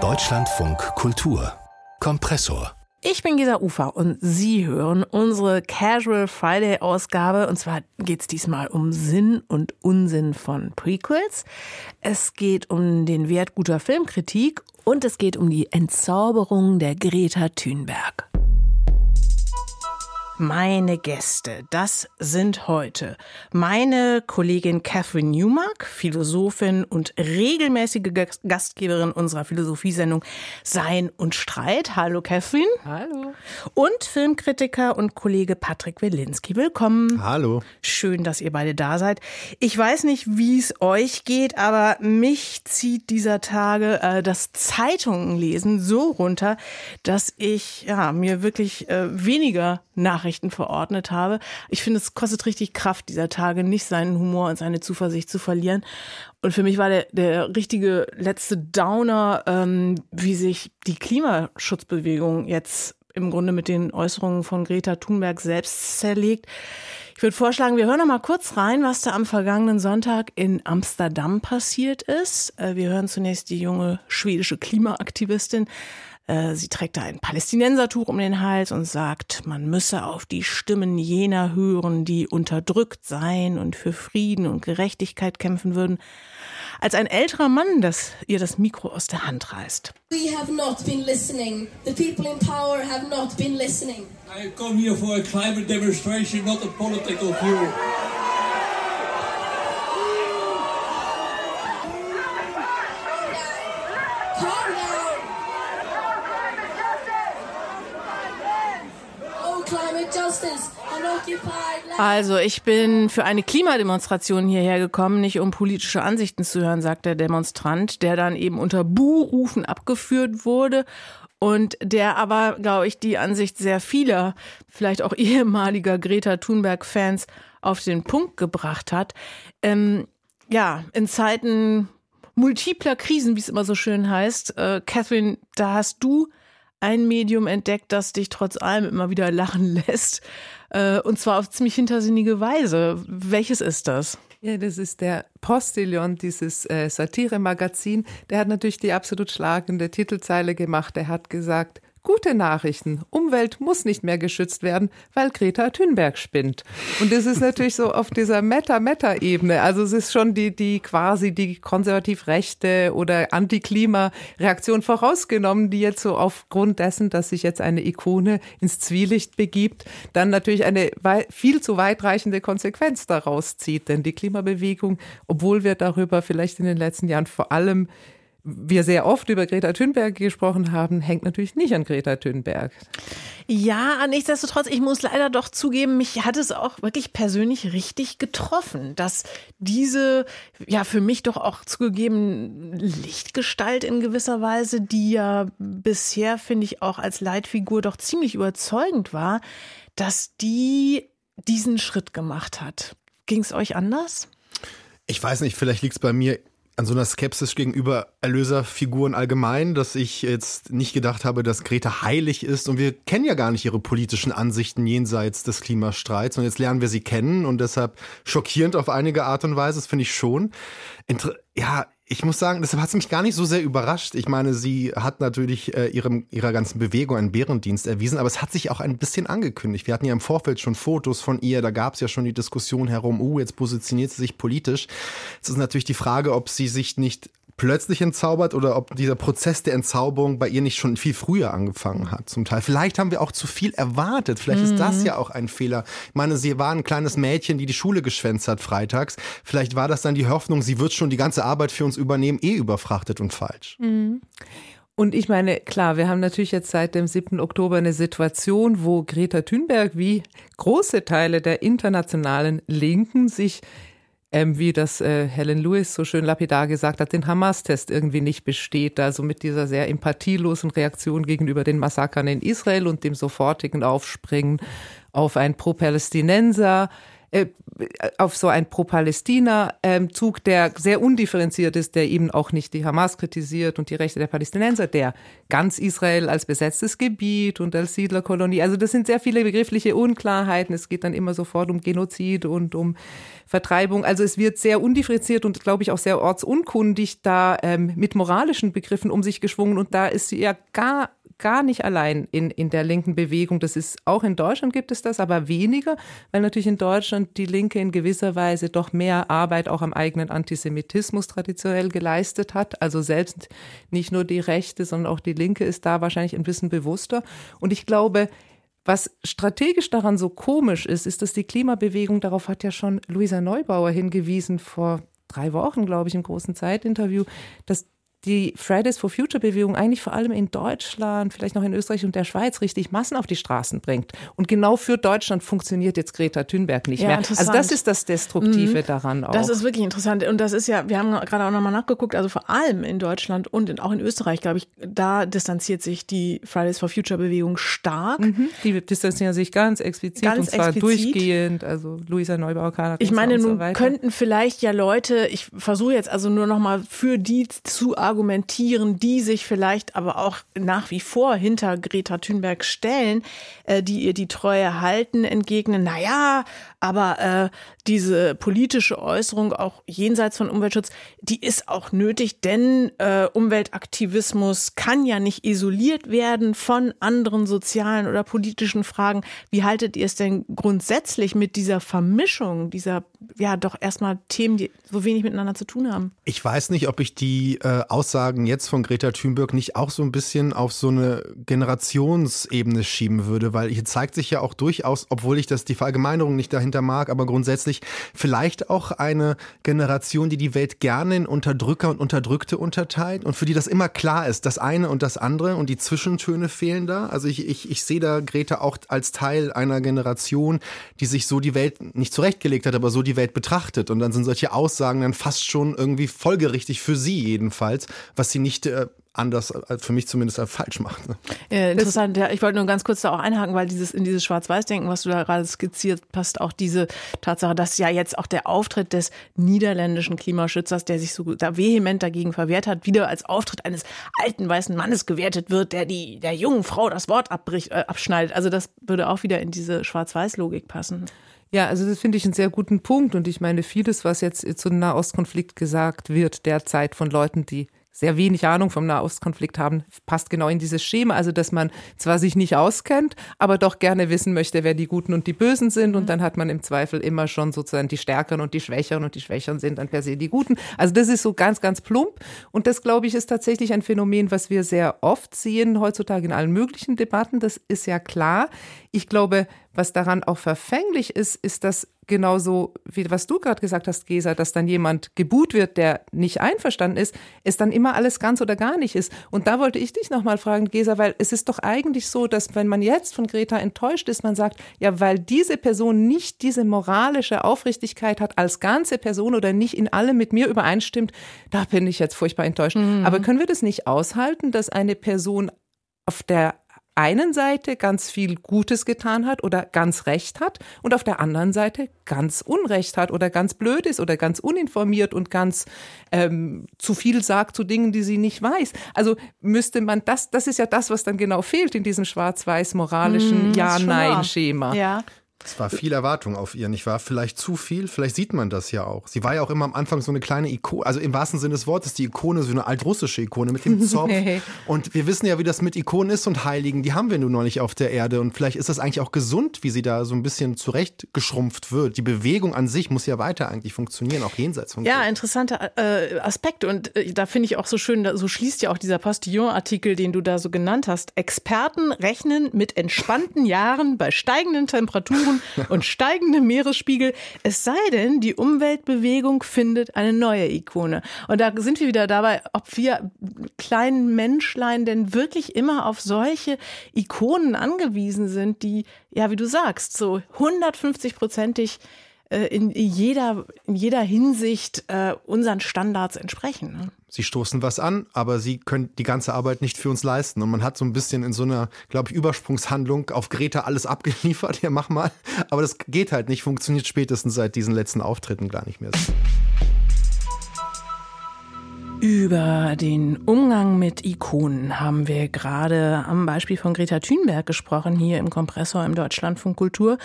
Deutschlandfunk Kultur Kompressor ich bin Gesa Ufer und Sie hören unsere Casual Friday Ausgabe. Und zwar geht es diesmal um Sinn und Unsinn von Prequels. Es geht um den Wert guter Filmkritik und es geht um die Entzauberung der Greta Thunberg. Meine Gäste, das sind heute meine Kollegin Catherine Newmark, Philosophin und regelmäßige Gastgeberin unserer Philosophiesendung Sein und Streit. Hallo Catherine. Hallo. Und Filmkritiker und Kollege Patrick Wilinski. Willkommen. Hallo. Schön, dass ihr beide da seid. Ich weiß nicht, wie es euch geht, aber mich zieht dieser Tage äh, das Zeitungenlesen so runter, dass ich ja, mir wirklich äh, weniger Nachrichten verordnet habe. Ich finde, es kostet richtig Kraft dieser Tage, nicht seinen Humor und seine Zuversicht zu verlieren. Und für mich war der, der richtige letzte Downer, ähm, wie sich die Klimaschutzbewegung jetzt im Grunde mit den Äußerungen von Greta Thunberg selbst zerlegt. Ich würde vorschlagen, wir hören noch mal kurz rein, was da am vergangenen Sonntag in Amsterdam passiert ist. Äh, wir hören zunächst die junge schwedische Klimaaktivistin sie trägt da ein Palästinensertuch um den Hals und sagt, man müsse auf die Stimmen jener hören, die unterdrückt seien und für Frieden und Gerechtigkeit kämpfen würden. Als ein älterer Mann, das ihr das Mikro aus der Hand reißt. We have not been listening. The people in power have not been listening. I come here for a climate demonstration, not a political view. Also, ich bin für eine Klimademonstration hierher gekommen, nicht um politische Ansichten zu hören, sagt der Demonstrant, der dann eben unter Buhrufen abgeführt wurde und der aber, glaube ich, die Ansicht sehr vieler, vielleicht auch ehemaliger Greta Thunberg-Fans auf den Punkt gebracht hat. Ähm, ja, in Zeiten multipler Krisen, wie es immer so schön heißt, äh, Catherine, da hast du ein Medium entdeckt, das dich trotz allem immer wieder lachen lässt. Äh, und zwar auf ziemlich hintersinnige Weise. Welches ist das? Ja, das ist der Postillon, dieses äh, Satire-Magazin. Der hat natürlich die absolut schlagende Titelzeile gemacht. Er hat gesagt, Gute Nachrichten. Umwelt muss nicht mehr geschützt werden, weil Greta Thunberg spinnt. Und das ist natürlich so auf dieser Meta-Meta-Ebene. Also es ist schon die, die quasi die konservativ-rechte oder Anti-Klima-Reaktion vorausgenommen, die jetzt so aufgrund dessen, dass sich jetzt eine Ikone ins Zwielicht begibt, dann natürlich eine viel zu weitreichende Konsequenz daraus zieht. Denn die Klimabewegung, obwohl wir darüber vielleicht in den letzten Jahren vor allem wir sehr oft über Greta Thunberg gesprochen haben, hängt natürlich nicht an Greta Thunberg. Ja, nichtsdestotrotz, ich muss leider doch zugeben, mich hat es auch wirklich persönlich richtig getroffen, dass diese, ja, für mich doch auch zugegeben Lichtgestalt in gewisser Weise, die ja bisher, finde ich, auch als Leitfigur doch ziemlich überzeugend war, dass die diesen Schritt gemacht hat. Ging es euch anders? Ich weiß nicht, vielleicht liegt es bei mir an so einer Skepsis gegenüber Erlöserfiguren allgemein, dass ich jetzt nicht gedacht habe, dass Greta heilig ist. Und wir kennen ja gar nicht ihre politischen Ansichten jenseits des Klimastreits. Und jetzt lernen wir sie kennen und deshalb schockierend auf einige Art und Weise, das finde ich schon. Inter ja, ich muss sagen, deshalb hat mich gar nicht so sehr überrascht. Ich meine, sie hat natürlich äh, ihrem, ihrer ganzen Bewegung einen Bärendienst erwiesen, aber es hat sich auch ein bisschen angekündigt. Wir hatten ja im Vorfeld schon Fotos von ihr, da gab es ja schon die Diskussion herum, uh, jetzt positioniert sie sich politisch. Es ist natürlich die Frage, ob sie sich nicht plötzlich entzaubert oder ob dieser Prozess der Entzauberung bei ihr nicht schon viel früher angefangen hat, zum Teil. Vielleicht haben wir auch zu viel erwartet. Vielleicht mhm. ist das mhm. ja auch ein Fehler. Ich meine, sie war ein kleines Mädchen, die die Schule geschwänzt hat freitags. Vielleicht war das dann die Hoffnung, sie wird schon die ganze Arbeit für uns übernehmen, eh überfrachtet und falsch. Mhm. Und ich meine, klar, wir haben natürlich jetzt seit dem 7. Oktober eine Situation, wo Greta Thunberg wie große Teile der internationalen Linken sich ähm, wie das äh, Helen Lewis so schön lapidar gesagt hat, den Hamas-Test irgendwie nicht besteht. Also mit dieser sehr empathielosen Reaktion gegenüber den Massakern in Israel und dem sofortigen Aufspringen auf ein Pro-Palästinenser auf so ein Pro-Palästina-Zug, der sehr undifferenziert ist, der eben auch nicht die Hamas kritisiert und die Rechte der Palästinenser, der ganz Israel als besetztes Gebiet und als Siedlerkolonie. Also das sind sehr viele begriffliche Unklarheiten. Es geht dann immer sofort um Genozid und um Vertreibung. Also es wird sehr undifferenziert und glaube ich auch sehr ortsunkundig da ähm, mit moralischen Begriffen um sich geschwungen und da ist ja gar gar nicht allein in, in der linken Bewegung. Das ist auch in Deutschland gibt es das, aber weniger, weil natürlich in Deutschland die Linke in gewisser Weise doch mehr Arbeit auch am eigenen Antisemitismus traditionell geleistet hat. Also selbst nicht nur die Rechte, sondern auch die Linke ist da wahrscheinlich ein bisschen bewusster. Und ich glaube, was strategisch daran so komisch ist, ist, dass die Klimabewegung, darauf hat ja schon Luisa Neubauer hingewiesen vor drei Wochen, glaube ich, im großen Zeitinterview, dass die Fridays for Future Bewegung eigentlich vor allem in Deutschland, vielleicht noch in Österreich und der Schweiz richtig Massen auf die Straßen bringt. Und genau für Deutschland funktioniert jetzt Greta Thunberg nicht ja, mehr. Also das ist das Destruktive mhm. daran auch. Das ist wirklich interessant. Und das ist ja, wir haben gerade auch nochmal nachgeguckt, also vor allem in Deutschland und in, auch in Österreich, glaube ich, da distanziert sich die Fridays for Future Bewegung stark. Mhm. Die distanzieren sich ganz explizit ganz und zwar explizit. durchgehend. Also Luisa Neubauer, Karl Ich meine, nun so könnten vielleicht ja Leute, ich versuche jetzt also nur nochmal für die zu argumentieren, die sich vielleicht aber auch nach wie vor hinter Greta Thunberg stellen, äh, die ihr die Treue halten, entgegnen, na ja, aber äh, diese politische Äußerung auch jenseits von Umweltschutz, die ist auch nötig, denn äh, Umweltaktivismus kann ja nicht isoliert werden von anderen sozialen oder politischen Fragen. Wie haltet ihr es denn grundsätzlich mit dieser Vermischung dieser ja doch erstmal Themen, die so wenig miteinander zu tun haben? Ich weiß nicht, ob ich die äh, Aussagen jetzt von Greta Thunberg nicht auch so ein bisschen auf so eine Generationsebene schieben würde, weil hier zeigt sich ja auch durchaus, obwohl ich das die Verallgemeinerung nicht dahin dahinter mag, aber grundsätzlich vielleicht auch eine Generation, die die Welt gerne in Unterdrücker und Unterdrückte unterteilt und für die das immer klar ist, das eine und das andere und die Zwischentöne fehlen da. Also ich, ich, ich sehe da Greta auch als Teil einer Generation, die sich so die Welt nicht zurechtgelegt hat, aber so die Welt betrachtet. Und dann sind solche Aussagen dann fast schon irgendwie folgerichtig für sie jedenfalls, was sie nicht äh, anders, äh, für mich zumindest, falsch macht. Ne? Ja, interessant, ja, ich wollte nur ganz kurz da auch einhaken, weil dieses in dieses Schwarz-Weiß-Denken, was du da gerade skizziert, passt auch diese Tatsache, dass ja jetzt auch der Auftritt des niederländischen Klimaschützers, der sich so da vehement dagegen verwehrt hat, wieder als Auftritt eines alten weißen Mannes gewertet wird, der die der jungen Frau das Wort abbricht, äh, abschneidet. Also das würde auch wieder in diese Schwarz-Weiß-Logik passen. Ja, also das finde ich einen sehr guten Punkt. Und ich meine, vieles, was jetzt zu einem Nahostkonflikt gesagt wird, derzeit von Leuten, die sehr wenig Ahnung vom Nahostkonflikt haben, passt genau in dieses Schema. Also, dass man zwar sich nicht auskennt, aber doch gerne wissen möchte, wer die Guten und die Bösen sind. Und mhm. dann hat man im Zweifel immer schon sozusagen die Stärkeren und die Schwächeren und die Schwächeren sind dann per se die Guten. Also, das ist so ganz, ganz plump. Und das, glaube ich, ist tatsächlich ein Phänomen, was wir sehr oft sehen heutzutage in allen möglichen Debatten. Das ist ja klar. Ich glaube, was daran auch verfänglich ist, ist, dass genauso wie was du gerade gesagt hast, Gesa, dass dann jemand gebuht wird, der nicht einverstanden ist, es dann immer alles ganz oder gar nicht ist. Und da wollte ich dich nochmal fragen, Gesa, weil es ist doch eigentlich so, dass wenn man jetzt von Greta enttäuscht ist, man sagt, ja, weil diese Person nicht diese moralische Aufrichtigkeit hat als ganze Person oder nicht in allem mit mir übereinstimmt, da bin ich jetzt furchtbar enttäuscht. Mhm. Aber können wir das nicht aushalten, dass eine Person auf der einen Seite ganz viel Gutes getan hat oder ganz Recht hat und auf der anderen Seite ganz Unrecht hat oder ganz blöd ist oder ganz uninformiert und ganz ähm, zu viel sagt zu Dingen, die sie nicht weiß. Also müsste man das, das ist ja das, was dann genau fehlt in diesem schwarz-weiß moralischen mm, Ja-Nein-Schema. Ja. Es war viel Erwartung auf ihr, nicht wahr? Vielleicht zu viel, vielleicht sieht man das ja auch. Sie war ja auch immer am Anfang so eine kleine Ikone, also im wahrsten Sinne des Wortes, die Ikone, so eine altrussische Ikone mit dem Zopf. und wir wissen ja, wie das mit Ikonen ist und Heiligen, die haben wir nun noch nicht auf der Erde. Und vielleicht ist das eigentlich auch gesund, wie sie da so ein bisschen zurechtgeschrumpft wird. Die Bewegung an sich muss ja weiter eigentlich funktionieren, auch jenseits von. Ja, interessanter äh, Aspekt. Und äh, da finde ich auch so schön, da, so schließt ja auch dieser Postillon-Artikel, den du da so genannt hast. Experten rechnen mit entspannten Jahren bei steigenden Temperaturen Temperaturen und steigendem Meeresspiegel. Es sei denn, die Umweltbewegung findet eine neue Ikone. Und da sind wir wieder dabei, ob wir kleinen Menschlein denn wirklich immer auf solche Ikonen angewiesen sind, die, ja, wie du sagst, so 150-prozentig äh, in jeder, in jeder Hinsicht äh, unseren Standards entsprechen. Ne? Sie stoßen was an, aber sie können die ganze Arbeit nicht für uns leisten. Und man hat so ein bisschen in so einer, glaube ich, Übersprungshandlung auf Greta alles abgeliefert. Ja, mach mal. Aber das geht halt nicht, funktioniert spätestens seit diesen letzten Auftritten gar nicht mehr. Über den Umgang mit Ikonen haben wir gerade am Beispiel von Greta Thunberg gesprochen, hier im Kompressor im Deutschlandfunk Kultur.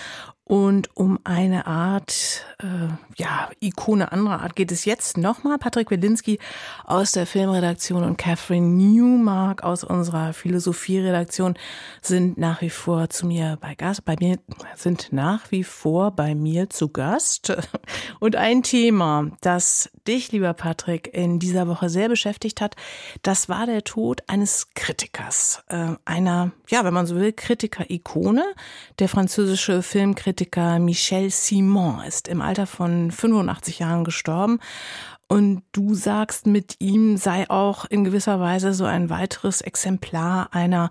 Und um eine Art, äh, ja, Ikone anderer Art geht es jetzt nochmal. Patrick Wilinski aus der Filmredaktion und Catherine Newmark aus unserer Philosophieredaktion sind nach wie vor zu mir bei Gast, bei mir, sind nach wie vor bei mir zu Gast. Und ein Thema, das dich, lieber Patrick, in dieser Woche sehr beschäftigt hat, das war der Tod eines Kritikers, äh, einer, ja, wenn man so will, Kritiker-Ikone, der französische Filmkritiker Kritiker Michel Simon ist im Alter von 85 Jahren gestorben. Und du sagst, mit ihm sei auch in gewisser Weise so ein weiteres Exemplar einer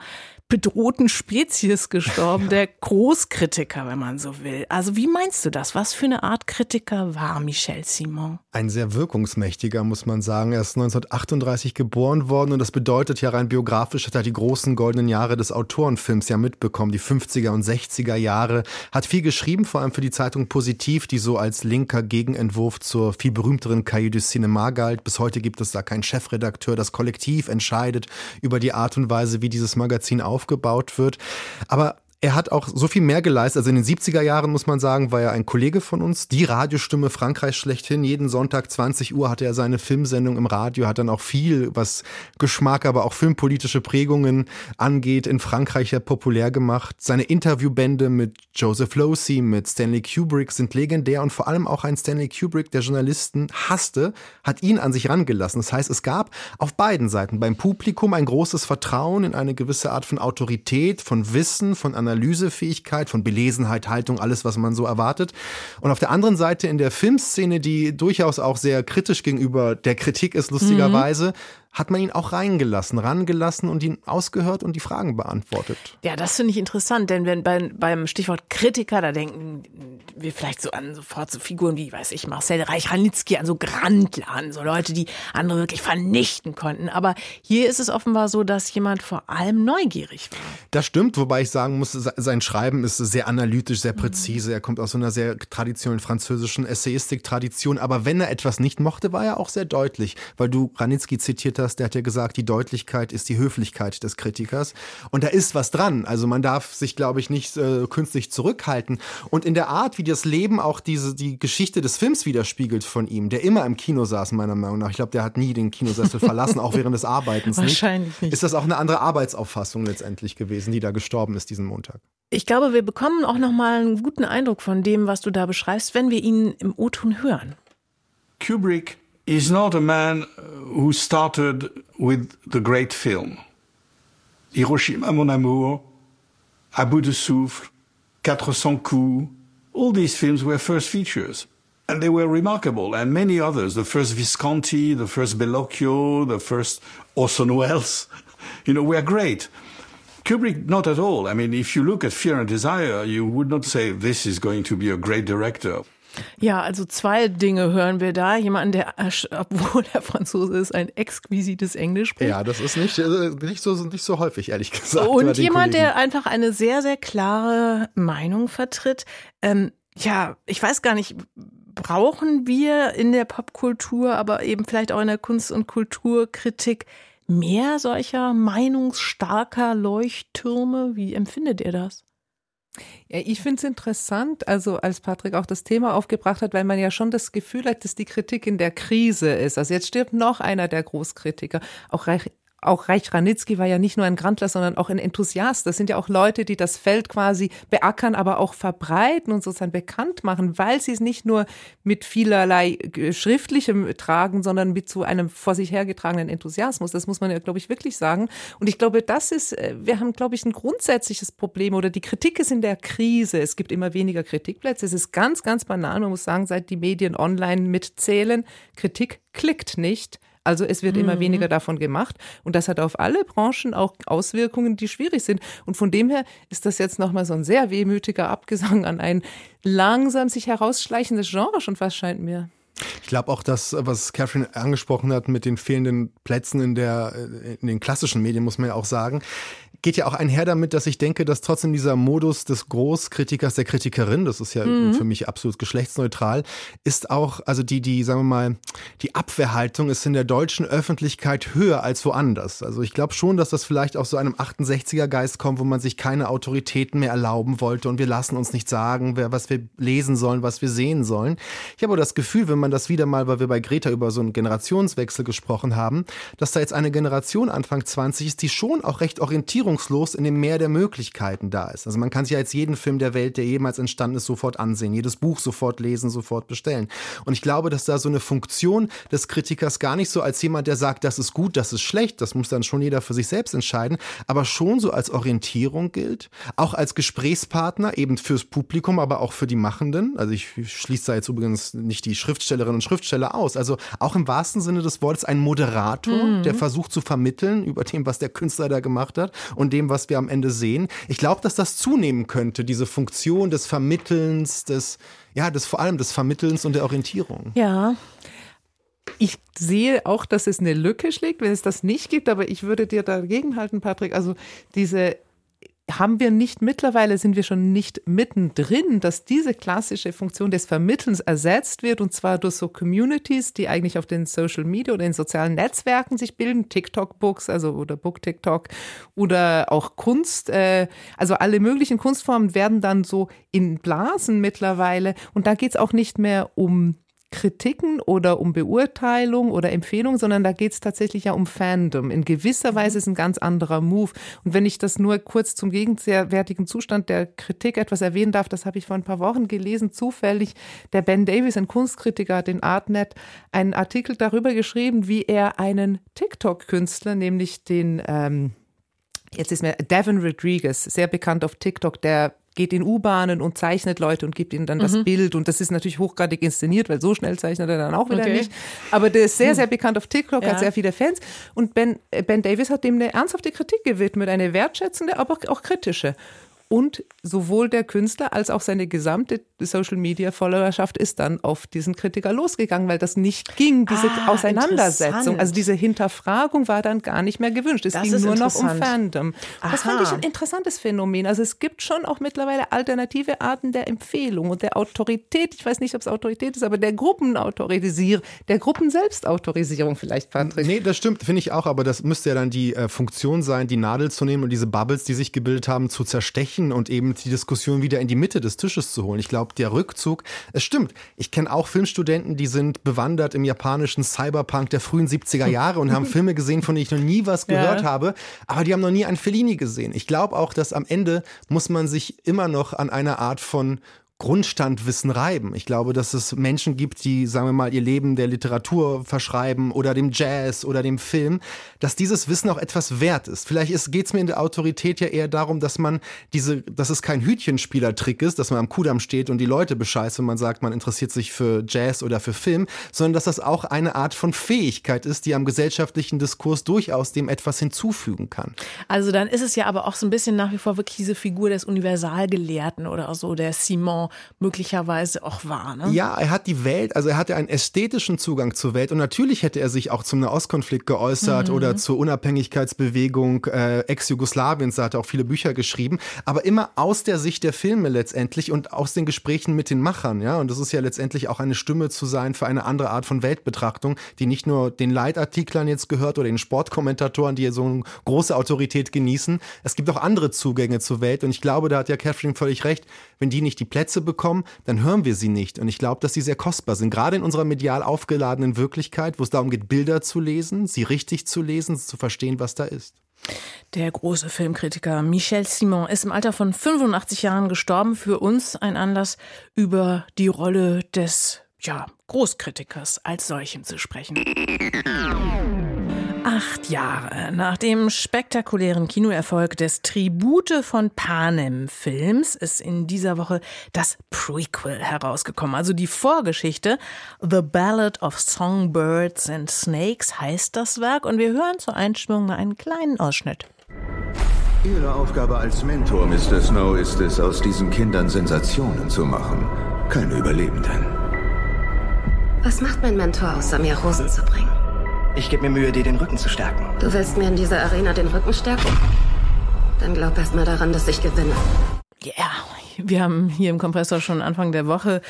bedrohten Spezies gestorben, der Großkritiker, wenn man so will. Also wie meinst du das? Was für eine Art Kritiker war Michel Simon? Ein sehr wirkungsmächtiger, muss man sagen. Er ist 1938 geboren worden und das bedeutet ja rein biografisch, hat er die großen goldenen Jahre des Autorenfilms ja mitbekommen, die 50er und 60er Jahre. Hat viel geschrieben, vor allem für die Zeitung Positiv, die so als linker Gegenentwurf zur viel berühmteren Cahiers du Cinéma galt. Bis heute gibt es da keinen Chefredakteur. Das Kollektiv entscheidet über die Art und Weise, wie dieses Magazin auf aufgebaut wird. Aber er hat auch so viel mehr geleistet. Also in den 70er Jahren, muss man sagen, war er ein Kollege von uns, die Radiostimme Frankreichs schlechthin. Jeden Sonntag 20 Uhr hatte er seine Filmsendung im Radio, hat dann auch viel, was Geschmack, aber auch filmpolitische Prägungen angeht, in Frankreich ja populär gemacht. Seine Interviewbände mit Joseph Losey, mit Stanley Kubrick sind legendär und vor allem auch ein Stanley Kubrick, der Journalisten hasste, hat ihn an sich rangelassen. Das heißt, es gab auf beiden Seiten beim Publikum ein großes Vertrauen in eine gewisse Art von Autorität, von Wissen, von Analyse Analysefähigkeit, von Belesenheit, Haltung, alles, was man so erwartet. Und auf der anderen Seite in der Filmszene, die durchaus auch sehr kritisch gegenüber der Kritik ist, lustigerweise, mhm hat man ihn auch reingelassen, rangelassen und ihn ausgehört und die Fragen beantwortet. Ja, das finde ich interessant, denn wenn bei, beim Stichwort Kritiker, da denken wir vielleicht so an sofort so Figuren wie, weiß ich, Marcel Reich-Ranitzky, an so Grandler, an so Leute, die andere wirklich vernichten konnten. Aber hier ist es offenbar so, dass jemand vor allem neugierig war. Das stimmt, wobei ich sagen muss, sein Schreiben ist sehr analytisch, sehr präzise. Er kommt aus so einer sehr traditionellen französischen Essayistik-Tradition. Aber wenn er etwas nicht mochte, war er auch sehr deutlich, weil du Ranitzky zitiert hast, der hat ja gesagt, die Deutlichkeit ist die Höflichkeit des Kritikers. Und da ist was dran. Also man darf sich, glaube ich, nicht äh, künstlich zurückhalten. Und in der Art, wie das Leben auch diese, die Geschichte des Films widerspiegelt von ihm, der immer im Kino saß, meiner Meinung nach. Ich glaube, der hat nie den Kinosessel verlassen, auch während des Arbeitens Wahrscheinlich nicht. nicht. Ist das auch eine andere Arbeitsauffassung letztendlich gewesen, die da gestorben ist diesen Montag? Ich glaube, wir bekommen auch noch mal einen guten Eindruck von dem, was du da beschreibst, wenn wir ihn im O-Ton hören. Kubrick is not a man uh, who started with the great film. Hiroshima, mon amour, À bout de souffle, 400 coups, all these films were first features. And they were remarkable, and many others. The first Visconti, the first Bellocchio, the first Orson Welles, you know, were great. Kubrick, not at all. I mean, if you look at Fear and Desire, you would not say this is going to be a great director. Ja, also zwei Dinge hören wir da. Jemanden, der, obwohl er Franzose ist, ein exquisites Englisch spricht. Ja, das ist nicht, äh, nicht, so, nicht so häufig, ehrlich gesagt. Und jemand, der einfach eine sehr, sehr klare Meinung vertritt. Ähm, ja, ich weiß gar nicht, brauchen wir in der Popkultur, aber eben vielleicht auch in der Kunst- und Kulturkritik mehr solcher meinungsstarker Leuchttürme? Wie empfindet ihr das? Ja, ich finde es interessant, also als Patrick auch das Thema aufgebracht hat, weil man ja schon das Gefühl hat, dass die Kritik in der Krise ist. Also jetzt stirbt noch einer der Großkritiker. Auch auch Reich Ranitzky war ja nicht nur ein Grandler, sondern auch ein Enthusiast. Das sind ja auch Leute, die das Feld quasi beackern, aber auch verbreiten und sozusagen bekannt machen, weil sie es nicht nur mit vielerlei äh, Schriftlichem tragen, sondern mit so einem vor sich hergetragenen Enthusiasmus. Das muss man ja, glaube ich, wirklich sagen. Und ich glaube, das ist, äh, wir haben, glaube ich, ein grundsätzliches Problem oder die Kritik ist in der Krise. Es gibt immer weniger Kritikplätze. Es ist ganz, ganz banal. Man muss sagen, seit die Medien online mitzählen, Kritik klickt nicht Also es wird mhm. immer weniger davon gemacht und das hat auf alle Branchen auch Auswirkungen, die schwierig sind. Und von dem her ist das jetzt nochmal so ein sehr wehmütiger Abgesang an ein langsam sich herausschleichendes Genre schon fast scheint mir. Ich glaube auch, dass, was Catherine angesprochen hat mit den fehlenden Plätzen in, der, in den klassischen Medien, muss man ja auch sagen, geht ja auch einher damit, dass ich denke, dass trotzdem dieser Modus des Großkritikers, der Kritikerin, das ist ja mhm. für mich absolut geschlechtsneutral, ist auch, also die, die, sagen wir mal, die Abwehrhaltung ist in der deutschen Öffentlichkeit höher als woanders. Also ich glaube schon, dass das vielleicht auch so einem 68er Geist kommt, wo man sich keine Autoritäten mehr erlauben wollte und wir lassen uns nicht sagen, wer, was wir lesen sollen, was wir sehen sollen. Ich habe aber das Gefühl, wenn man das wieder mal, weil wir bei Greta über so einen Generationswechsel gesprochen haben, dass da jetzt eine Generation Anfang 20 ist, die schon auch recht orientierung bedingungslos in dem Meer der Möglichkeiten da ist. Also man kann sich ja jetzt jeden Film der Welt, der jemals entstanden ist, sofort ansehen, jedes Buch sofort lesen, sofort bestellen. Und ich glaube, dass da so eine Funktion des Kritikers gar nicht so als jemand, der sagt, das ist gut, das ist schlecht, das muss dann schon jeder für sich selbst entscheiden, aber schon so als Orientierung gilt, auch als Gesprächspartner eben fürs Publikum, aber auch für die Machenden. Also ich schließe da jetzt übrigens nicht die Schriftstellerinnen und Schriftsteller aus. Also auch im wahrsten Sinne des Wortes ein Moderator, mhm. der versucht zu vermitteln über dem, was der Künstler da gemacht hat und dem, was wir am Ende sehen. Ich glaube, dass das zunehmen könnte, diese Funktion des Vermittelns, des, ja, des vor allem des Vermittelns und der Orientierung. Ja. Ich sehe auch, dass es eine Lücke schlägt, wenn es das nicht gibt, aber ich würde dir dagegen halten, Patrick. Also diese haben wir nicht mittlerweile, sind wir schon nicht mittendrin, dass diese klassische Funktion des Vermittelns ersetzt wird und zwar durch so Communities, die eigentlich auf den Social Media oder in sozialen Netzwerken sich bilden, TikTok-Books, also oder Book-TikTok oder auch Kunst, äh, also alle möglichen Kunstformen werden dann so in Blasen mittlerweile. Und da geht es auch nicht mehr um Kritiken oder um Beurteilung oder Empfehlung, sondern da geht es tatsächlich ja um Fandom. In gewisser Weise ist ein ganz anderer Move. Und wenn ich das nur kurz zum gegenwärtigen Zustand der Kritik etwas erwähnen darf, das habe ich vor ein paar Wochen gelesen, zufällig. Der Ben Davis, ein Kunstkritiker, hat in Artnet einen Artikel darüber geschrieben, wie er einen TikTok-Künstler, nämlich den ähm, Jetzt ist mir Devin Rodriguez, sehr bekannt auf TikTok, der geht in U-Bahnen und zeichnet Leute und gibt ihnen dann das mhm. Bild. Und das ist natürlich hochgradig inszeniert, weil so schnell zeichnet er dann auch wieder okay. nicht. Aber der ist sehr, hm. sehr bekannt auf TikTok, ja. hat sehr viele Fans. Und Ben, Ben Davis hat dem eine ernsthafte Kritik gewidmet, eine wertschätzende, aber auch kritische. Und sowohl der Künstler als auch seine gesamte Social Media Followerschaft ist dann auf diesen Kritiker losgegangen, weil das nicht ging, diese ah, Auseinandersetzung. Also diese Hinterfragung war dann gar nicht mehr gewünscht. Es das ging nur noch um Fandom. Aha. Das fand ich ein interessantes Phänomen. Also es gibt schon auch mittlerweile alternative Arten der Empfehlung und der Autorität. Ich weiß nicht, ob es Autorität ist, aber der Gruppenautorisierung, der Gruppenselbstautorisierung vielleicht, Patrick. Nee, das stimmt, finde ich auch. Aber das müsste ja dann die äh, Funktion sein, die Nadel zu nehmen und diese Bubbles, die sich gebildet haben, zu zerstechen und eben die Diskussion wieder in die Mitte des Tisches zu holen. Ich glaube, der Rückzug, es stimmt. Ich kenne auch Filmstudenten, die sind bewandert im japanischen Cyberpunk der frühen 70er Jahre und haben Filme gesehen, von denen ich noch nie was gehört ja. habe, aber die haben noch nie einen Fellini gesehen. Ich glaube auch, dass am Ende muss man sich immer noch an einer Art von Grundstandwissen reiben. Ich glaube, dass es Menschen gibt, die, sagen wir mal, ihr Leben der Literatur verschreiben oder dem Jazz oder dem Film, dass dieses Wissen auch etwas wert ist. Vielleicht geht es mir in der Autorität ja eher darum, dass man diese, dass es kein Hütchenspielertrick ist, dass man am Kudamm steht und die Leute bescheißt, wenn man sagt, man interessiert sich für Jazz oder für Film, sondern dass das auch eine Art von Fähigkeit ist, die am gesellschaftlichen Diskurs durchaus dem etwas hinzufügen kann. Also dann ist es ja aber auch so ein bisschen nach wie vor wirklich diese Figur des Universalgelehrten oder so, der Simon möglicherweise auch war. Ne? Ja, er hat die Welt, also er hatte einen ästhetischen Zugang zur Welt und natürlich hätte er sich auch zum Nahostkonflikt geäußert mhm. oder zur Unabhängigkeitsbewegung äh, Ex-Jugoslawiens, da hat er auch viele Bücher geschrieben, aber immer aus der Sicht der Filme letztendlich und aus den Gesprächen mit den Machern, ja, und das ist ja letztendlich auch eine Stimme zu sein für eine andere Art von Weltbetrachtung, die nicht nur den Leitartiklern jetzt gehört oder den Sportkommentatoren, die so eine große Autorität genießen. Es gibt auch andere Zugänge zur Welt und ich glaube, da hat ja Catherine völlig recht, wenn die nicht die Plätze bekommen, dann hören wir sie nicht. Und ich glaube, dass sie sehr kostbar sind. Gerade in unserer medial aufgeladenen Wirklichkeit, wo es darum geht, Bilder zu lesen, sie richtig zu lesen, zu verstehen, was da ist. Der große Filmkritiker Michel Simon ist im Alter von 85 Jahren gestorben. Für uns ein Anlass, über die Rolle des ja, Großkritikers als solchen zu sprechen. Acht Jahre nach dem spektakulären Kinoerfolg des Tribute von Panem Films ist in dieser Woche das Prequel herausgekommen, also die Vorgeschichte. The Ballad of Songbirds and Snakes heißt das Werk und wir hören zur Einstimmung mal einen kleinen Ausschnitt. Ihre Aufgabe als Mentor, Mr. Snow, ist es, aus diesen Kindern Sensationen zu machen, keine Überlebenden. Was macht mein Mentor, außer mir Rosen zu bringen? Ich gebe mir Mühe, dir den Rücken zu stärken. Du willst mir in dieser Arena den Rücken stärken? Dann glaub erst mal daran, dass ich gewinne. Ja, yeah. wir haben hier im Kompressor schon Anfang der Woche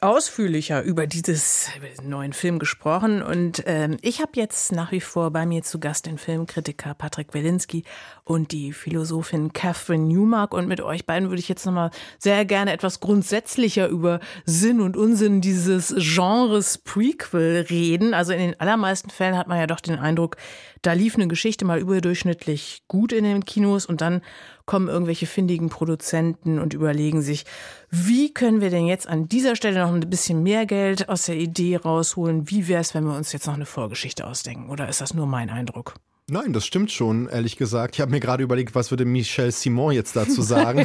ausführlicher über, dieses, neuen Film gesprochen. Und ähm, ich habe jetzt nach wie vor bei mir zu Gast den Filmkritiker Patrick Welinski und die Philosophin Catherine Newmark. Und mit euch beiden würde ich jetzt nochmal sehr gerne etwas grundsätzlicher über Sinn und Unsinn dieses Genres Prequel reden. Also in den allermeisten Fällen hat man ja doch den Eindruck, da lief eine Geschichte mal überdurchschnittlich gut in den Kinos und dann kommen irgendwelche findigen Produzenten und überlegen sich, wie können wir denn jetzt an dieser Stelle noch ein bisschen mehr Geld aus der Idee rausholen? Wie wäre es, wenn wir uns jetzt noch eine Vorgeschichte ausdenken? Oder ist das nur mein Eindruck? Nein, das stimmt schon, ehrlich gesagt. Ich habe mir gerade überlegt, was würde Michel Simon jetzt dazu sagen.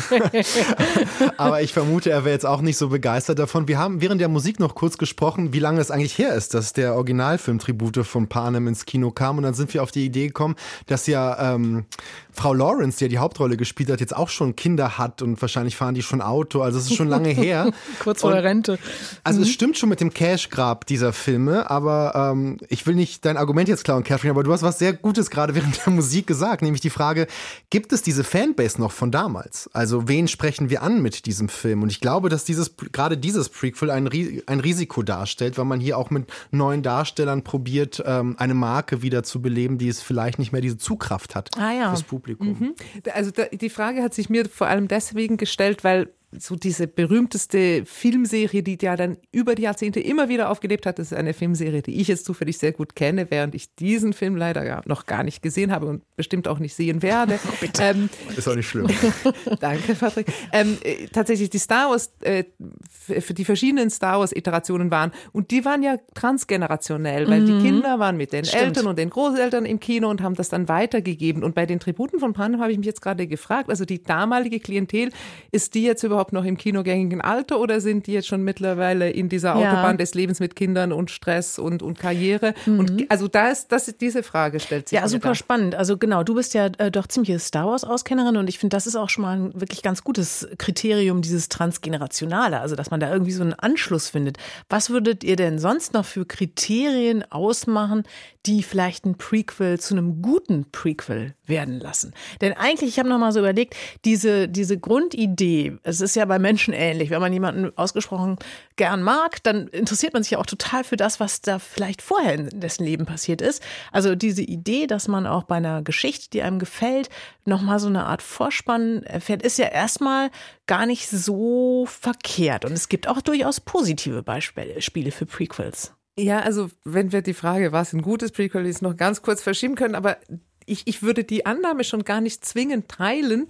Aber ich vermute, er wäre jetzt auch nicht so begeistert davon. Wir haben während der Musik noch kurz gesprochen, wie lange es eigentlich her ist, dass der Originalfilm Tribute von Panem ins Kino kam. Und dann sind wir auf die Idee gekommen, dass ja ähm, Frau Lawrence, die ja die Hauptrolle gespielt hat, jetzt auch schon Kinder hat und wahrscheinlich fahren die schon Auto. Also es ist schon lange her. Kurz vor der Rente. Also mhm. es stimmt schon mit dem Cash-Grab dieser Filme, aber ähm, ich will nicht dein Argument jetzt klauen, Catherine, aber du hast was sehr Gutes gerade während der Musik gesagt, nämlich die Frage, gibt es diese Fanbase noch von damals? Also wen sprechen wir an mit diesem Film? Und ich glaube, dass dieses gerade dieses Prequel ein, ein Risiko darstellt, weil man hier auch mit neuen Darstellern probiert, ähm, eine Marke wieder zu beleben, die es vielleicht nicht mehr diese Zugkraft hat ah, ja. fürs Publikum. Mhm. Also die Frage hat sich mir vor allem deswegen gestellt, weil so diese berühmteste Filmserie, die ja dann über die Jahrzehnte immer wieder aufgelebt hat. Das ist eine Filmserie, die ich jetzt zufällig sehr gut kenne, während ich diesen Film leider ja noch gar nicht gesehen habe und bestimmt auch nicht sehen werde. Oh, ähm, ist auch nicht schlimm. danke, Patrick. Ähm, äh, tatsächlich die Star Wars, äh, für die verschiedenen Star Wars-Iterationen waren und die waren ja transgenerationell, weil mhm. die Kinder waren mit den Stimmt. Eltern und den Großeltern im Kino und haben das dann weitergegeben. Und bei den Tributen von Panem habe ich mich jetzt gerade gefragt, also die damalige Klientel, ist die jetzt überhaupt überhaupt noch im kinogängigen Alter oder sind die jetzt schon mittlerweile in dieser Autobahn ja. des Lebens mit Kindern und Stress und, und Karriere? Mhm. Und also da ist das, diese Frage stellt sich. Ja, super da. spannend. Also genau, du bist ja äh, doch ziemliche Star Wars-Auskennerin und ich finde, das ist auch schon mal ein wirklich ganz gutes Kriterium, dieses Transgenerationale, also dass man da irgendwie so einen Anschluss findet. Was würdet ihr denn sonst noch für Kriterien ausmachen, die vielleicht ein Prequel zu einem guten Prequel werden lassen? Denn eigentlich, ich habe noch mal so überlegt, diese, diese Grundidee, es ist ist ja bei Menschen ähnlich. Wenn man jemanden ausgesprochen gern mag, dann interessiert man sich ja auch total für das, was da vielleicht vorher in dessen Leben passiert ist. Also diese Idee, dass man auch bei einer Geschichte, die einem gefällt, nochmal so eine Art Vorspann erfährt, ist ja erstmal gar nicht so verkehrt. Und es gibt auch durchaus positive Beispiele für Prequels. Ja, also wenn wir die Frage, was ein gutes Prequel ist, noch ganz kurz verschieben können, aber ich, ich würde die Annahme schon gar nicht zwingend teilen,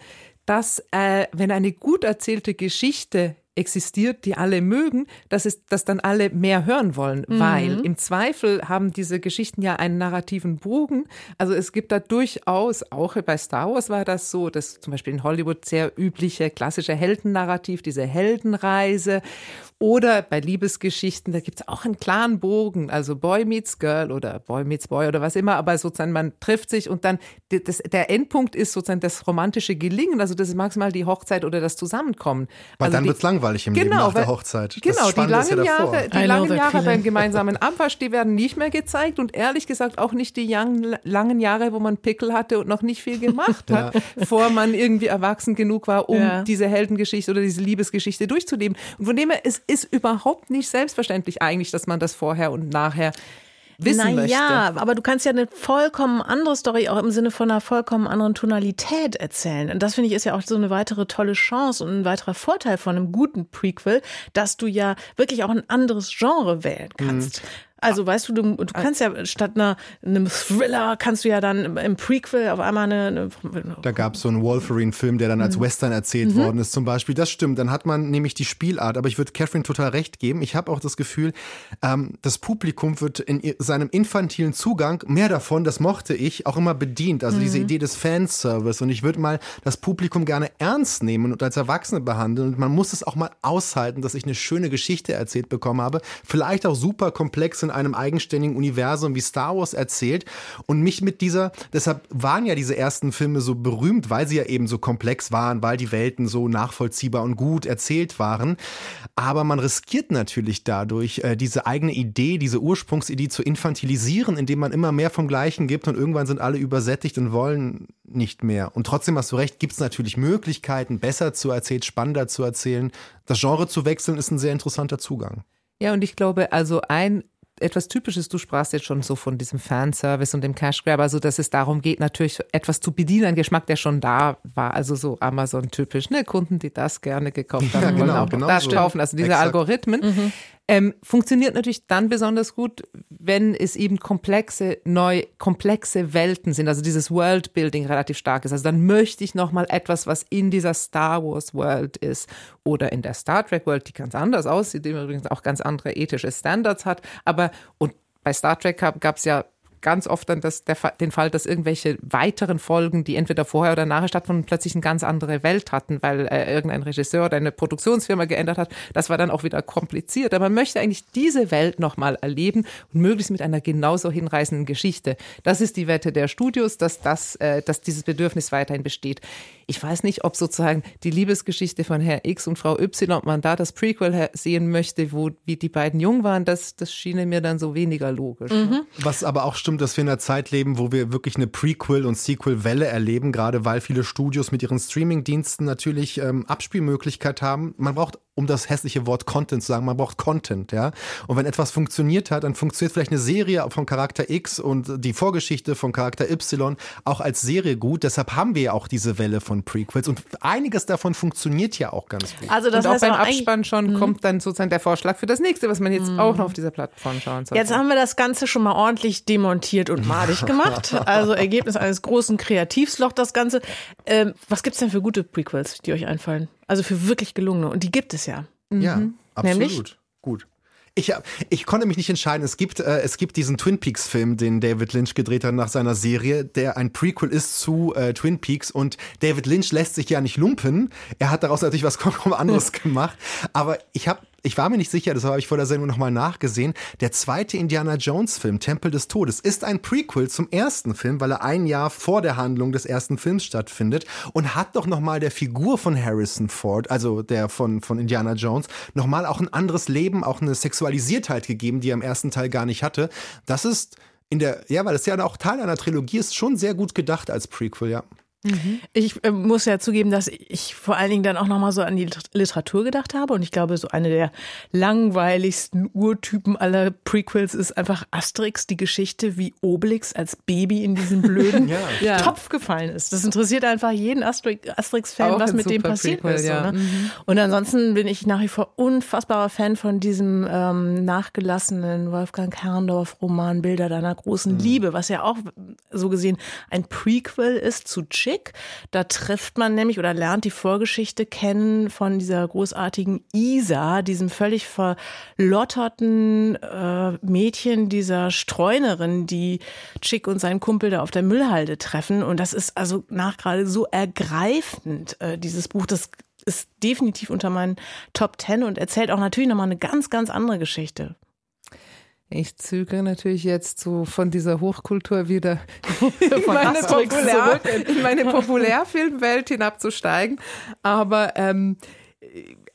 dass äh, wenn eine gut erzählte Geschichte existiert, die alle mögen, dass es, dass dann alle mehr hören wollen, mhm. weil im Zweifel haben diese Geschichten ja einen narrativen Bogen. Also es gibt da durchaus, auch bei Star Wars war das so, dass zum Beispiel in Hollywood sehr übliche klassische Heldennarrativ, diese Heldenreise oder bei Liebesgeschichten, da gibt es auch einen klaren Bogen, also Boy meets Girl oder Boy meets Boy oder was immer, aber sozusagen man trifft sich und dann das, der Endpunkt ist sozusagen das romantische Gelingen, also das ist maximal die Hochzeit oder das Zusammenkommen. Weil also dann wird es langweilig im genau, Leben nach weil, der Hochzeit. Genau, die langen ja Jahre, die langen Jahre beim gemeinsamen Abwasch, die werden nicht mehr gezeigt und ehrlich gesagt auch nicht die young, langen Jahre, wo man Pickel hatte und noch nicht viel gemacht hat, ja. bevor man irgendwie erwachsen genug war, um ja. diese Heldengeschichte oder diese Liebesgeschichte durchzuleben. Und von dem her, es ist überhaupt nicht selbstverständlich eigentlich, dass man das vorher und nachher wissen naja, möchte. Ja, aber du kannst ja eine vollkommen andere Story auch im Sinne von einer vollkommen anderen Tonalität erzählen. Und das finde ich ist ja auch so eine weitere tolle Chance und ein weiterer Vorteil von einem guten Prequel, dass du ja wirklich auch ein anderes Genre wählen kannst. Mhm. Also weißt du, du, du kannst ja statt einer, einem Thriller kannst du ja dann im Prequel auf einmal eine. eine da gab es so einen Wolverine-Film, der dann als mhm. Western erzählt mhm. worden ist, zum Beispiel. Das stimmt. Dann hat man nämlich die Spielart. Aber ich würde Catherine total recht geben. Ich habe auch das Gefühl, ähm, das Publikum wird in seinem infantilen Zugang mehr davon, das mochte ich, auch immer bedient. Also mhm. diese Idee des Fanservice. Und ich würde mal das Publikum gerne ernst nehmen und als Erwachsene behandeln. Und man muss es auch mal aushalten, dass ich eine schöne Geschichte erzählt bekommen habe. Vielleicht auch super komplex in in einem eigenständigen Universum wie Star Wars erzählt und mich mit dieser, deshalb waren ja diese ersten Filme so berühmt, weil sie ja eben so komplex waren, weil die Welten so nachvollziehbar und gut erzählt waren. Aber man riskiert natürlich dadurch, äh, diese eigene Idee, diese Ursprungsidee zu infantilisieren, indem man immer mehr vom Gleichen gibt und irgendwann sind alle übersättigt und wollen nicht mehr. Und trotzdem hast du recht, gibt es natürlich Möglichkeiten, besser zu erzählen, spannender zu erzählen. Das Genre zu wechseln ist ein sehr interessanter Zugang. Ja, und ich glaube, also ein etwas Typisches. Du sprachst jetzt schon so von diesem Fanservice und dem Cash Grab, also dass es darum geht, natürlich etwas zu bedienen, ein Geschmack, der schon da war. Also so Amazon-typisch, ne? Kunden, die das gerne gekauft haben, ja, genau, wollen auch genau das so. kaufen. Also diese Exakt. Algorithmen. Mhm. Ähm, funktioniert natürlich dann besonders gut, wenn es eben komplexe, neu, komplexe Welten sind, also dieses Worldbuilding relativ stark ist. Also dann möchte ich nochmal etwas, was in dieser Star Wars World ist oder in der Star Trek World, die ganz anders aussieht, die übrigens auch ganz andere ethische Standards hat. Aber, und bei Star Trek gab es ja ganz oft dann das, der, den Fall, dass irgendwelche weiteren Folgen, die entweder vorher oder nachher stattfanden, plötzlich eine ganz andere Welt hatten, weil äh, irgendein Regisseur oder eine Produktionsfirma geändert hat. Das war dann auch wieder kompliziert. Aber man möchte eigentlich diese Welt nochmal erleben und möglichst mit einer genauso hinreißenden Geschichte. Das ist die Wette der Studios, dass, das, äh, dass dieses Bedürfnis weiterhin besteht. Ich weiß nicht, ob sozusagen die Liebesgeschichte von Herr X und Frau Y, ob man da das Prequel sehen möchte, wo wie die beiden jung waren, das, das schien mir dann so weniger logisch. Mhm. Was aber auch stimmt, stimmt, dass wir in einer Zeit leben, wo wir wirklich eine Prequel- und Sequel-Welle erleben, gerade weil viele Studios mit ihren Streaming-Diensten natürlich ähm, Abspielmöglichkeit haben. Man braucht um das hässliche Wort Content zu sagen, man braucht Content, ja. Und wenn etwas funktioniert hat, dann funktioniert vielleicht eine Serie von Charakter X und die Vorgeschichte von Charakter Y auch als Serie gut. Deshalb haben wir ja auch diese Welle von Prequels und einiges davon funktioniert ja auch ganz gut. Also das und heißt auch beim Abspann schon mhm. kommt dann sozusagen der Vorschlag für das nächste, was man jetzt mhm. auch noch auf dieser Plattform schauen soll. Jetzt haben wir das Ganze schon mal ordentlich demontiert und madig gemacht. Also Ergebnis eines großen Kreativsloch das Ganze. Ähm, was es denn für gute Prequels, die euch einfallen? Also für wirklich gelungene. Und die gibt es ja. Ja, mhm. absolut. Nämlich? Gut. Ich, ich konnte mich nicht entscheiden. Es gibt, äh, es gibt diesen Twin Peaks-Film, den David Lynch gedreht hat nach seiner Serie, der ein Prequel ist zu äh, Twin Peaks. Und David Lynch lässt sich ja nicht lumpen. Er hat daraus natürlich was komplett anderes gemacht. Aber ich habe ich war mir nicht sicher, deshalb habe ich vor der Sendung nochmal nachgesehen. Der zweite Indiana Jones-Film, Tempel des Todes, ist ein Prequel zum ersten Film, weil er ein Jahr vor der Handlung des ersten Films stattfindet und hat doch nochmal der Figur von Harrison Ford, also der von, von Indiana Jones, nochmal auch ein anderes Leben, auch eine Sexualisiertheit gegeben, die er im ersten Teil gar nicht hatte. Das ist in der, ja, weil das ja auch Teil einer Trilogie ist, schon sehr gut gedacht als Prequel, ja. Mhm. Ich äh, muss ja zugeben, dass ich vor allen Dingen dann auch nochmal so an die Literatur gedacht habe. Und ich glaube, so eine der langweiligsten Urtypen aller Prequels ist einfach Asterix, die Geschichte, wie Obelix als Baby in diesen blöden ja. Topf gefallen ist. Das interessiert einfach jeden Asterix-Fan, was mit dem passiert Prequel, ist. Ja. So, ne? mhm. Und ansonsten bin ich nach wie vor unfassbarer Fan von diesem ähm, nachgelassenen Wolfgang Herrndorf-Roman Bilder deiner großen mhm. Liebe, was ja auch so gesehen ein Prequel ist zu Chick Schick. Da trifft man nämlich oder lernt die Vorgeschichte kennen von dieser großartigen Isa, diesem völlig verlotterten äh, Mädchen, dieser Streunerin, die Chick und seinen Kumpel da auf der Müllhalde treffen. Und das ist also nach gerade so ergreifend, äh, dieses Buch. Das ist definitiv unter meinen Top Ten und erzählt auch natürlich nochmal eine ganz, ganz andere Geschichte. Ich zögere natürlich jetzt so von dieser Hochkultur wieder in meine, Populär, in meine Populärfilmwelt hinabzusteigen. Aber ähm,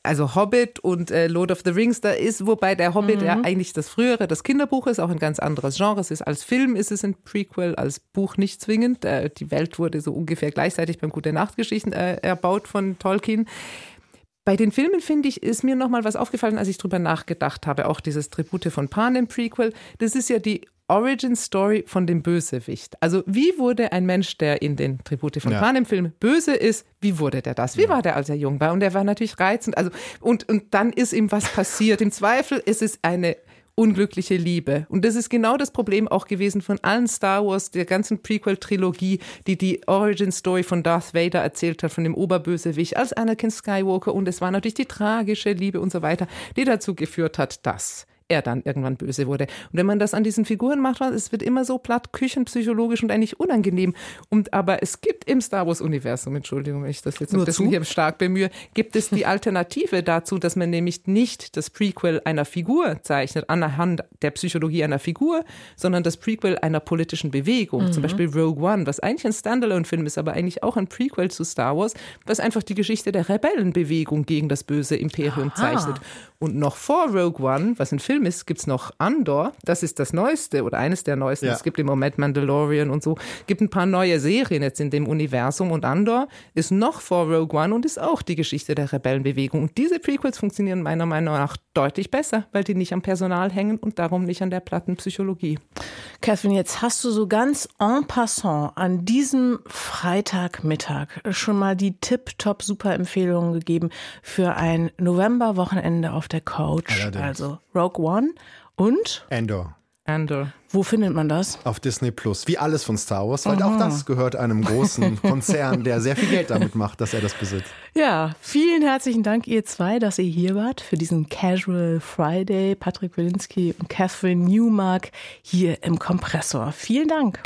also Hobbit und äh, Lord of the Rings, da ist, wobei der Hobbit mhm. ja eigentlich das frühere, das Kinderbuch ist, auch ein ganz anderes Genre. Es ist als Film ist es ein Prequel, als Buch nicht zwingend. Äh, die Welt wurde so ungefähr gleichzeitig beim Gute Nachtgeschichten äh, erbaut von Tolkien. Bei den Filmen, finde ich, ist mir nochmal was aufgefallen, als ich drüber nachgedacht habe. Auch dieses Tribute von Panem Prequel. Das ist ja die Origin Story von dem Bösewicht. Also wie wurde ein Mensch, der in den Tribute von ja. Panem Film böse ist, wie wurde der das? Wie ja. war der, als er jung war? Und er war natürlich reizend. Also und und dann ist ihm was passiert. Im Zweifel ist es eine unglückliche Liebe. Und das ist genau das Problem auch gewesen von allen Star Wars, der ganzen Prequel-Trilogie, die die Origin-Story von Darth Vader erzählt hat, von dem Oberbösewicht als Anakin Skywalker. Und es war natürlich die tragische Liebe und so weiter, die dazu geführt hat, dass er dann irgendwann böse wurde. Und wenn man das an diesen Figuren macht, es wird immer so platt, küchenpsychologisch und eigentlich unangenehm. Und aber es gibt im Star Wars Universum, Entschuldigung, wenn ich das jetzt ein bisschen hier stark bemühe, gibt es die Alternative dazu, dass man nämlich nicht das Prequel einer Figur zeichnet, anhand der Psychologie einer Figur, sondern das Prequel einer politischen Bewegung. Mhm. Zum Beispiel Rogue One, was eigentlich ein Standalone-Film ist, aber eigentlich auch ein Prequel zu Star Wars, was einfach die Geschichte der Rebellenbewegung gegen das böse Imperium Aha. zeichnet. Und noch vor Rogue One, was ein Film ist, gibt es noch Andor. Das ist das Neueste oder eines der Neuesten. Ja. Es gibt im Moment Mandalorian und so. Es gibt ein paar neue Serien jetzt in dem Universum. Und Andor ist noch vor Rogue One und ist auch die Geschichte der Rebellenbewegung. Und diese Prequels funktionieren meiner Meinung nach deutlich besser, weil die nicht am Personal hängen und darum nicht an der platten Psychologie. Catherine, jetzt hast du so ganz en passant an diesem Freitagmittag schon mal die Tip-Top-Super-Empfehlungen gegeben für ein November-Wochenende auf der Couch. Allerdings. Also Rogue One und Endor. Andor. Wo findet man das? Auf Disney Plus. Wie alles von Star Wars, weil Aha. auch das gehört einem großen Konzern, der sehr viel Geld damit macht, dass er das besitzt. Ja, vielen herzlichen Dank, ihr zwei, dass ihr hier wart für diesen Casual Friday. Patrick Wilinski und Catherine Newmark hier im Kompressor. Vielen Dank.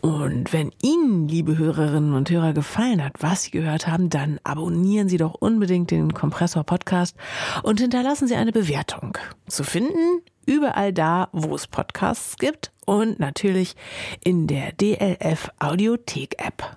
Und wenn Ihnen, liebe Hörerinnen und Hörer, gefallen hat, was Sie gehört haben, dann abonnieren Sie doch unbedingt den Kompressor Podcast und hinterlassen Sie eine Bewertung. Zu finden überall da, wo es Podcasts gibt und natürlich in der DLF Audiothek App.